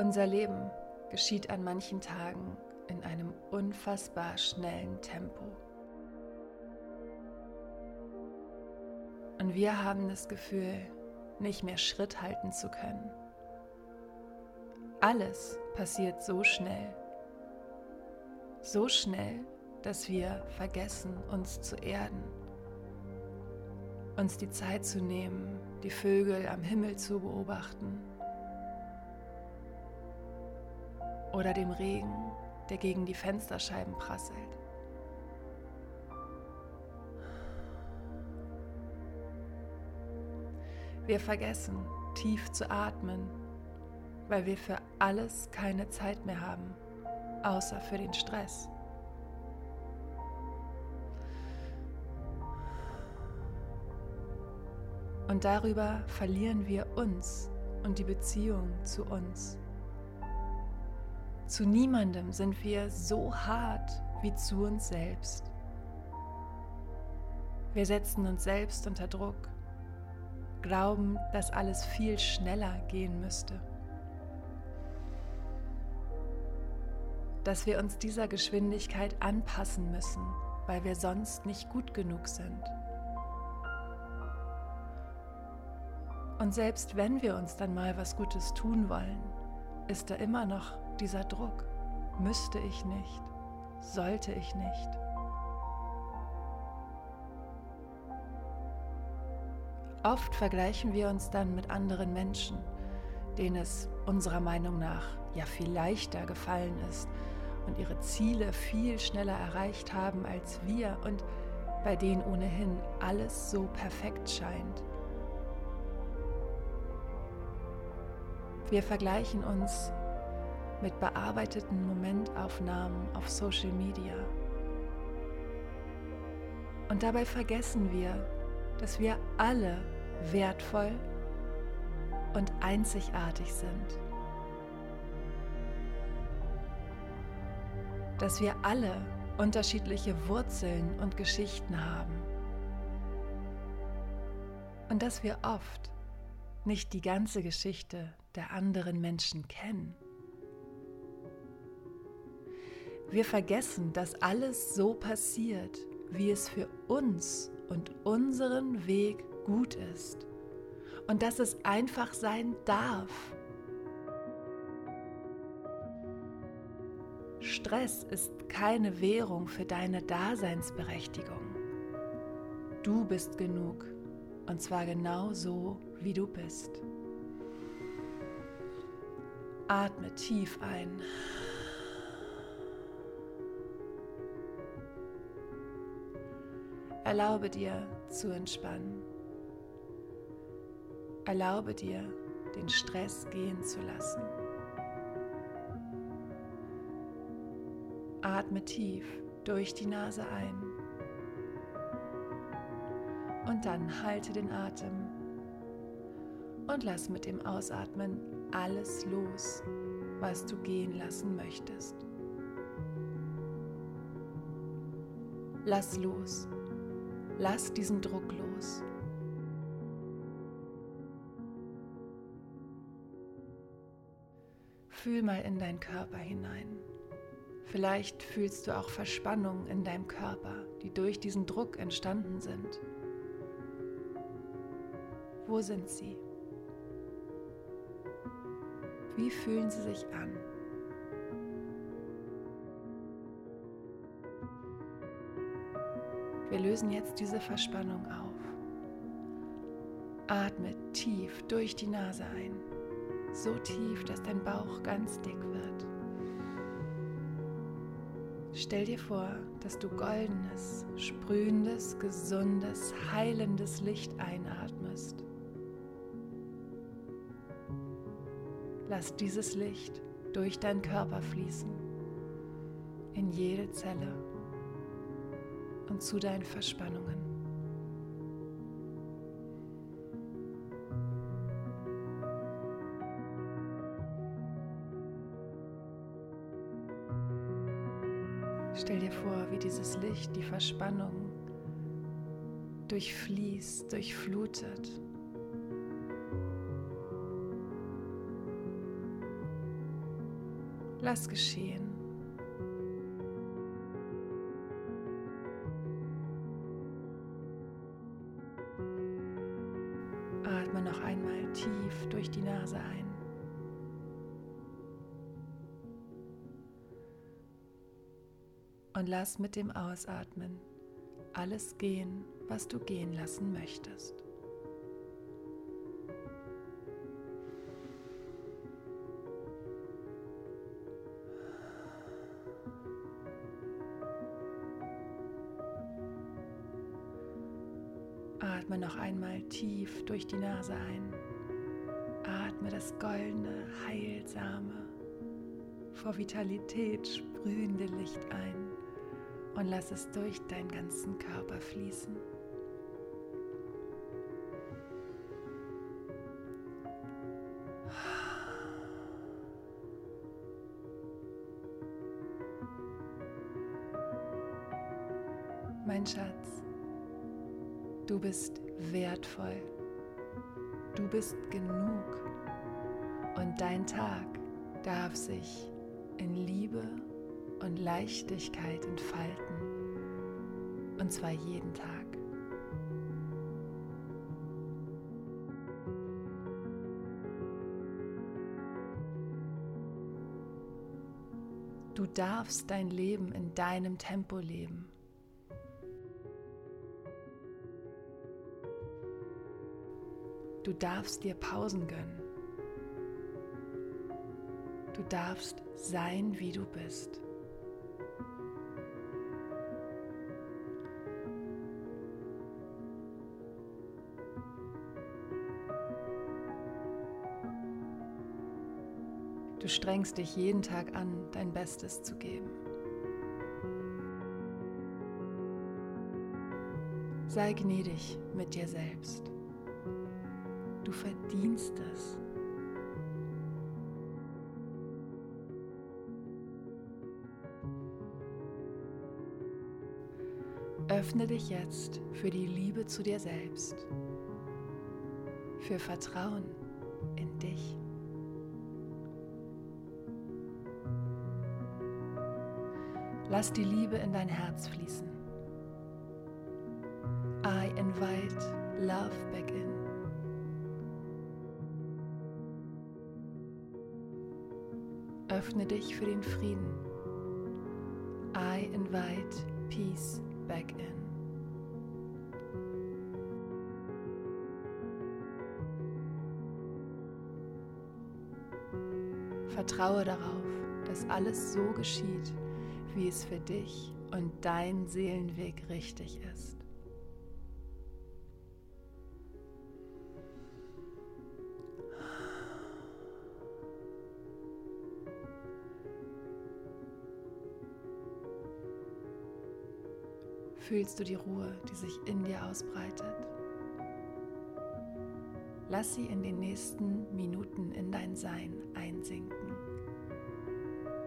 Unser Leben geschieht an manchen Tagen in einem unfassbar schnellen Tempo. Und wir haben das Gefühl, nicht mehr Schritt halten zu können. Alles passiert so schnell. So schnell, dass wir vergessen, uns zu erden. Uns die Zeit zu nehmen, die Vögel am Himmel zu beobachten. Oder dem Regen, der gegen die Fensterscheiben prasselt. Wir vergessen, tief zu atmen, weil wir für alles keine Zeit mehr haben, außer für den Stress. Und darüber verlieren wir uns und die Beziehung zu uns. Zu niemandem sind wir so hart wie zu uns selbst. Wir setzen uns selbst unter Druck glauben, dass alles viel schneller gehen müsste. Dass wir uns dieser Geschwindigkeit anpassen müssen, weil wir sonst nicht gut genug sind. Und selbst wenn wir uns dann mal was Gutes tun wollen, ist da immer noch dieser Druck. Müsste ich nicht, sollte ich nicht. Oft vergleichen wir uns dann mit anderen Menschen, denen es unserer Meinung nach ja viel leichter gefallen ist und ihre Ziele viel schneller erreicht haben als wir und bei denen ohnehin alles so perfekt scheint. Wir vergleichen uns mit bearbeiteten Momentaufnahmen auf Social Media. Und dabei vergessen wir, dass wir alle wertvoll und einzigartig sind. Dass wir alle unterschiedliche Wurzeln und Geschichten haben. Und dass wir oft nicht die ganze Geschichte der anderen Menschen kennen. Wir vergessen, dass alles so passiert, wie es für uns und unseren Weg gut ist und dass es einfach sein darf. Stress ist keine Währung für deine Daseinsberechtigung. Du bist genug und zwar genau so, wie du bist. Atme tief ein. Erlaube dir zu entspannen. Erlaube dir, den Stress gehen zu lassen. Atme tief durch die Nase ein. Und dann halte den Atem. Und lass mit dem Ausatmen alles los, was du gehen lassen möchtest. Lass los. Lass diesen Druck los. Fühl mal in deinen Körper hinein. Vielleicht fühlst du auch Verspannungen in deinem Körper, die durch diesen Druck entstanden sind. Wo sind sie? Wie fühlen sie sich an? Wir lösen jetzt diese Verspannung auf. Atme tief durch die Nase ein, so tief, dass dein Bauch ganz dick wird. Stell dir vor, dass du goldenes, sprühendes, gesundes, heilendes Licht einatmest. Lass dieses Licht durch deinen Körper fließen, in jede Zelle zu deinen Verspannungen. Stell dir vor, wie dieses Licht die Verspannung durchfließt, durchflutet. Lass geschehen. Durch die Nase ein. Und lass mit dem Ausatmen alles gehen, was du gehen lassen möchtest. Atme noch einmal tief durch die Nase ein. Atme das goldene, heilsame, vor Vitalität sprühende Licht ein und lass es durch deinen ganzen Körper fließen. Mein Schatz, du bist wertvoll, du bist genug und dein Tag darf sich in Liebe und Leichtigkeit entfalten. Und zwar jeden Tag. Du darfst dein Leben in deinem Tempo leben. Du darfst dir Pausen gönnen. Du darfst sein, wie du bist. Du strengst dich jeden Tag an, dein Bestes zu geben. Sei gnädig mit dir selbst. Du verdienst es. Öffne dich jetzt für die Liebe zu dir selbst, für Vertrauen in dich. Lass die Liebe in dein Herz fließen. I invite love back in. Öffne dich für den Frieden. I invite peace back in. Vertraue darauf, dass alles so geschieht, wie es für dich und dein Seelenweg richtig ist. Fühlst du die Ruhe, die sich in dir ausbreitet? Lass sie in den nächsten Minuten in dein Sein einsinken.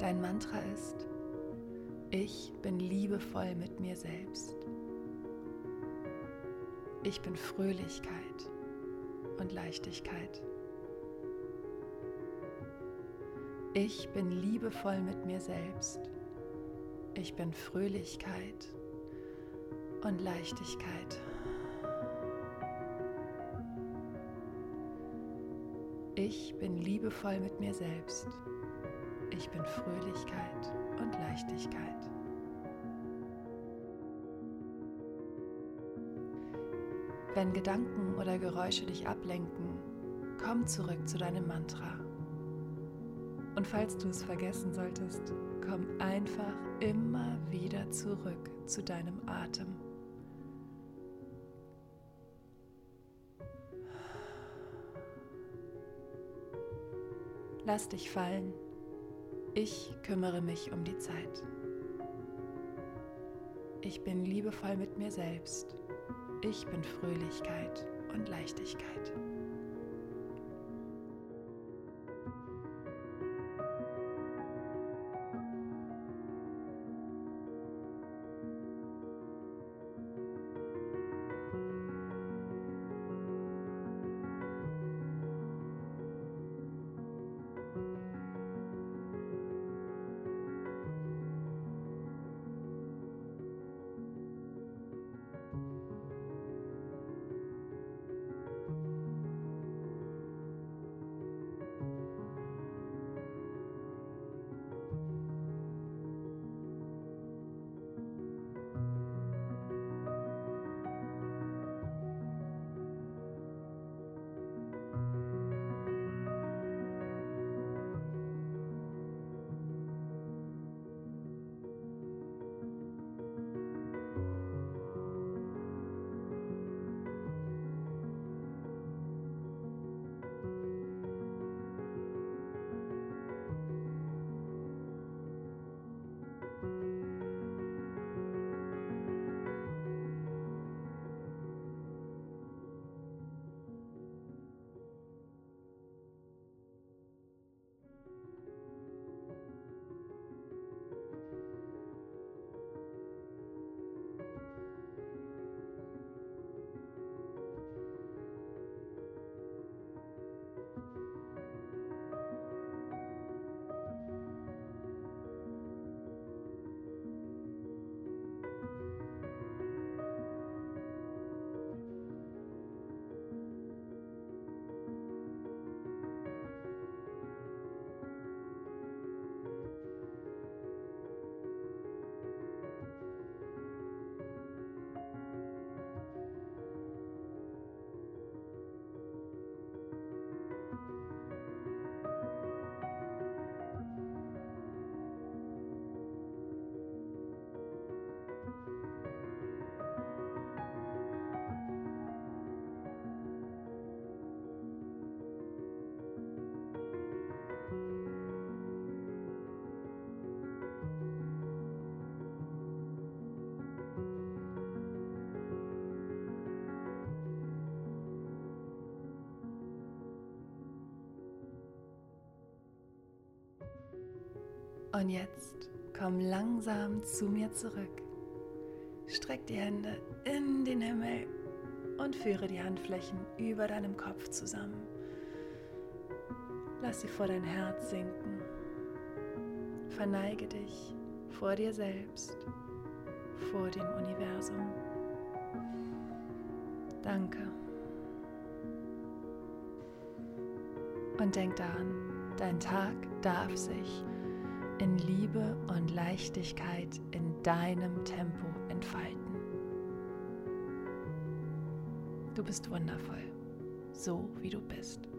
Dein Mantra ist, ich bin liebevoll mit mir selbst. Ich bin Fröhlichkeit und Leichtigkeit. Ich bin liebevoll mit mir selbst. Ich bin Fröhlichkeit und Leichtigkeit. Ich bin liebevoll mit mir selbst. Ich bin Fröhlichkeit und Leichtigkeit. Wenn Gedanken oder Geräusche dich ablenken, komm zurück zu deinem Mantra. Und falls du es vergessen solltest, komm einfach immer wieder zurück zu deinem Atem. Lass dich fallen ich kümmere mich um die Zeit. Ich bin liebevoll mit mir selbst. Ich bin Fröhlichkeit und Leichtigkeit. Und jetzt komm langsam zu mir zurück. Streck die Hände in den Himmel und führe die Handflächen über deinem Kopf zusammen. Lass sie vor dein Herz sinken. Verneige dich vor dir selbst, vor dem Universum. Danke. Und denk daran, dein Tag darf sich in Liebe und Leichtigkeit in deinem Tempo entfalten. Du bist wundervoll, so wie du bist.